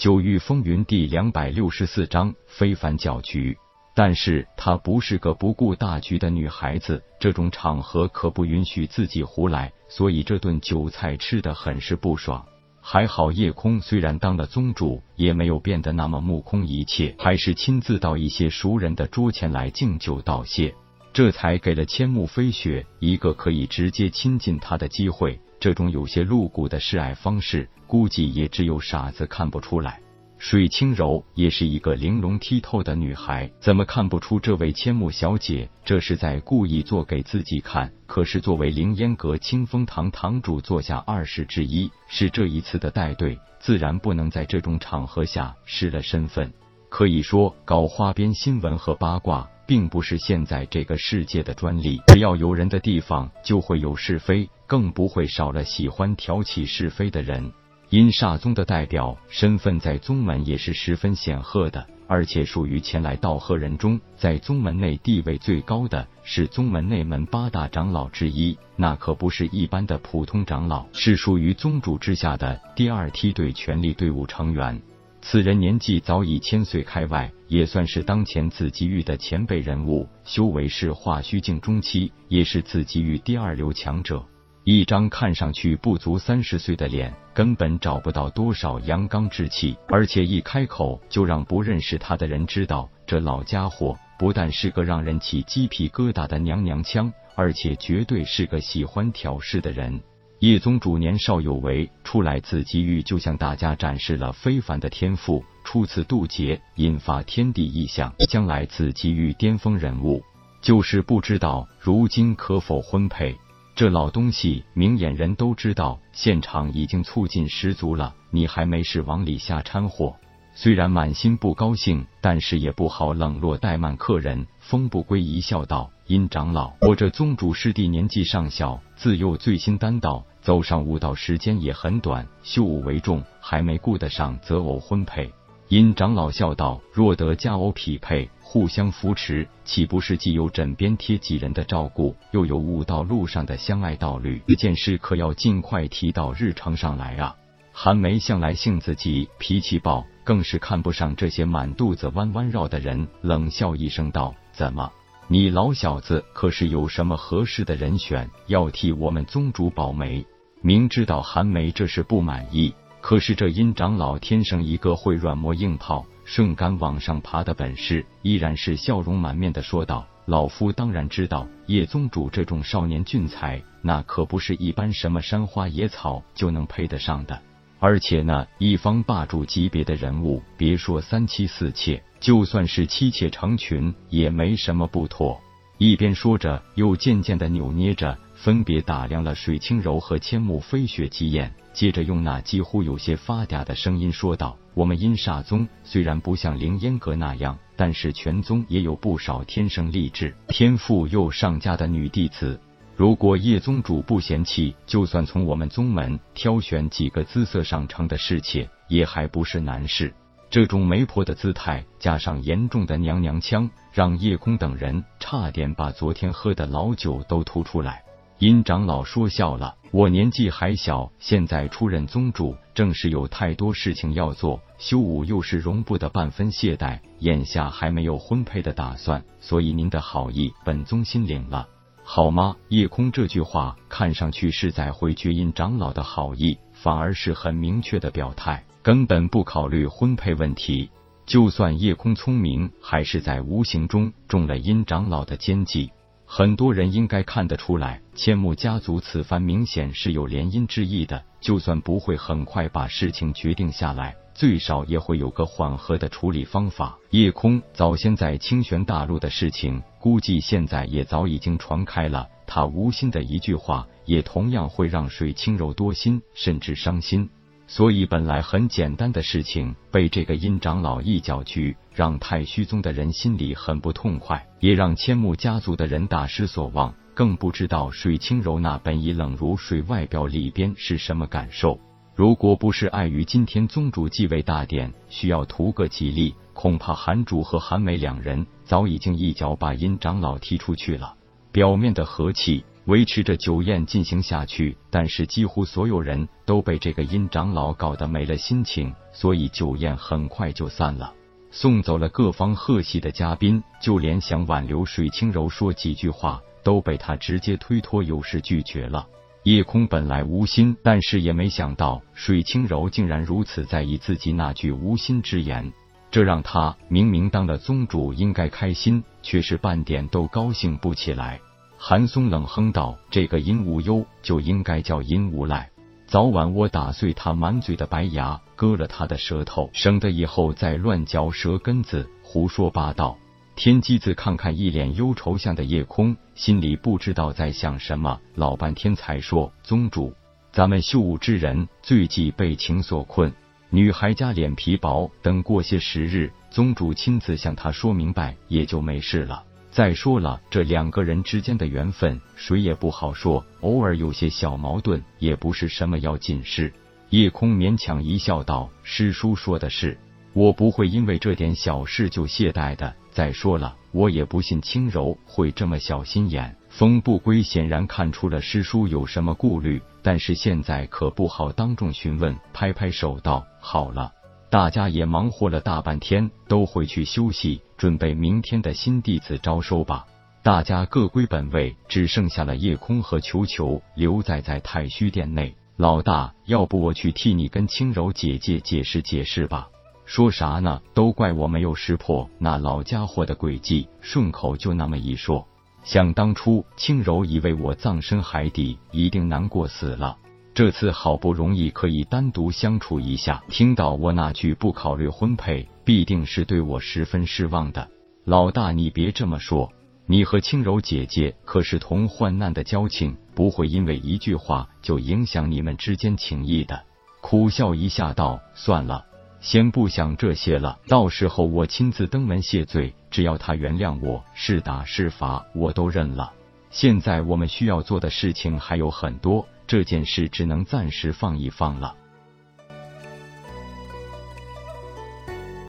九域风云第两百六十四章非凡搅局。但是她不是个不顾大局的女孩子，这种场合可不允许自己胡来，所以这顿酒菜吃得很是不爽。还好叶空虽然当了宗主，也没有变得那么目空一切，还是亲自到一些熟人的桌前来敬酒道谢，这才给了千木飞雪一个可以直接亲近他的机会。这种有些露骨的示爱方式，估计也只有傻子看不出来。水清柔也是一个玲珑剔透的女孩，怎么看不出这位千木小姐这是在故意做给自己看？可是作为凌烟阁清风堂堂主，座下二世之一，是这一次的带队，自然不能在这种场合下失了身份。可以说，搞花边新闻和八卦，并不是现在这个世界的专利。只要有人的地方，就会有是非，更不会少了喜欢挑起是非的人。阴煞宗的代表身份在宗门也是十分显赫的，而且属于前来道贺人中，在宗门内地位最高的是宗门内门八大长老之一，那可不是一般的普通长老，是属于宗主之下的第二梯队权力队伍成员。此人年纪早已千岁开外，也算是当前紫极域的前辈人物，修为是化虚境中期，也是紫极域第二流强者。一张看上去不足三十岁的脸，根本找不到多少阳刚之气，而且一开口就让不认识他的人知道，这老家伙不但是个让人起鸡皮疙瘩的娘娘腔，而且绝对是个喜欢挑事的人。叶宗主年少有为，出来紫极域就向大家展示了非凡的天赋，初次渡劫，引发天地异象，将来紫极域巅峰人物，就是不知道如今可否婚配。这老东西明眼人都知道，现场已经促进十足了，你还没事往里瞎掺和。虽然满心不高兴，但是也不好冷落怠慢客人。风不归一笑道：“殷长老，我这宗主师弟年纪尚小，自幼醉心丹道，走上悟道时间也很短，修武为重，还没顾得上择偶婚配。”因长老笑道：“若得佳偶匹配。”互相扶持，岂不是既有枕边贴几人的照顾，又有悟道路上的相爱道侣？这件事可要尽快提到日程上来啊！韩梅向来性子急，脾气暴，更是看不上这些满肚子弯弯绕的人，冷笑一声道：“怎么，你老小子可是有什么合适的人选，要替我们宗主保媒？”明知道韩梅这是不满意，可是这阴长老天生一个会软磨硬泡。顺杆往上爬的本事，依然是笑容满面的说道：“老夫当然知道，叶宗主这种少年俊才，那可不是一般什么山花野草就能配得上的。而且呢，一方霸主级别的人物，别说三妻四妾，就算是妻妾成群，也没什么不妥。”一边说着，又渐渐的扭捏着，分别打量了水清柔和千木飞雪几眼。接着用那几乎有些发嗲的声音说道：“我们阴煞宗虽然不像凌烟阁那样，但是全宗也有不少天生丽质、天赋又上佳的女弟子。如果叶宗主不嫌弃，就算从我们宗门挑选几个姿色上乘的侍妾，也还不是难事。”这种媒婆的姿态，加上严重的娘娘腔，让叶空等人差点把昨天喝的老酒都吐出来。殷长老说笑了。我年纪还小，现在出任宗主，正是有太多事情要做，修武又是容不得半分懈怠，眼下还没有婚配的打算，所以您的好意，本宗心领了，好吗？夜空这句话看上去是在回绝阴长老的好意，反而是很明确的表态，根本不考虑婚配问题。就算夜空聪明，还是在无形中中了阴长老的奸计。很多人应该看得出来，千木家族此番明显是有联姻之意的。就算不会很快把事情决定下来，最少也会有个缓和的处理方法。夜空早先在清玄大陆的事情，估计现在也早已经传开了。他无心的一句话，也同样会让水清柔多心，甚至伤心。所以，本来很简单的事情，被这个殷长老一搅局，让太虚宗的人心里很不痛快，也让千木家族的人大失所望。更不知道水清柔那本已冷如水外表里边是什么感受。如果不是碍于今天宗主继位大典，需要图个吉利，恐怕韩主和韩梅两人早已经一脚把殷长老踢出去了。表面的和气。维持着酒宴进行下去，但是几乎所有人都被这个殷长老搞得没了心情，所以酒宴很快就散了。送走了各方贺喜的嘉宾，就连想挽留水清柔说几句话，都被他直接推脱有事拒绝了。叶空本来无心，但是也没想到水清柔竟然如此在意自己那句无心之言，这让他明明当了宗主应该开心，却是半点都高兴不起来。韩松冷哼道：“这个殷无忧就应该叫殷无赖。”早晚我打碎他满嘴的白牙，割了他的舌头，省得以后再乱嚼舌根子，胡说八道。天机子看看一脸忧愁相的夜空，心里不知道在想什么，老半天才说：“宗主，咱们秀武之人最忌被情所困，女孩家脸皮薄，等过些时日，宗主亲自向她说明白，也就没事了。”再说了，这两个人之间的缘分，谁也不好说。偶尔有些小矛盾，也不是什么要紧事。夜空勉强一笑，道：“师叔说的是，我不会因为这点小事就懈怠的。再说了，我也不信轻柔会这么小心眼。”风不归显然看出了师叔有什么顾虑，但是现在可不好当众询问，拍拍手道：“好了。”大家也忙活了大半天，都回去休息，准备明天的新弟子招收吧。大家各归本位，只剩下了夜空和球球留在在太虚殿内。老大，要不我去替你跟轻柔姐姐解释解释吧？说啥呢？都怪我没有识破那老家伙的诡计，顺口就那么一说。想当初，轻柔以为我葬身海底，一定难过死了。这次好不容易可以单独相处一下，听到我那句不考虑婚配，必定是对我十分失望的。老大，你别这么说，你和轻柔姐姐可是同患难的交情，不会因为一句话就影响你们之间情谊的。苦笑一下道：“算了，先不想这些了，到时候我亲自登门谢罪，只要他原谅我，是打是罚我都认了。现在我们需要做的事情还有很多。”这件事只能暂时放一放了。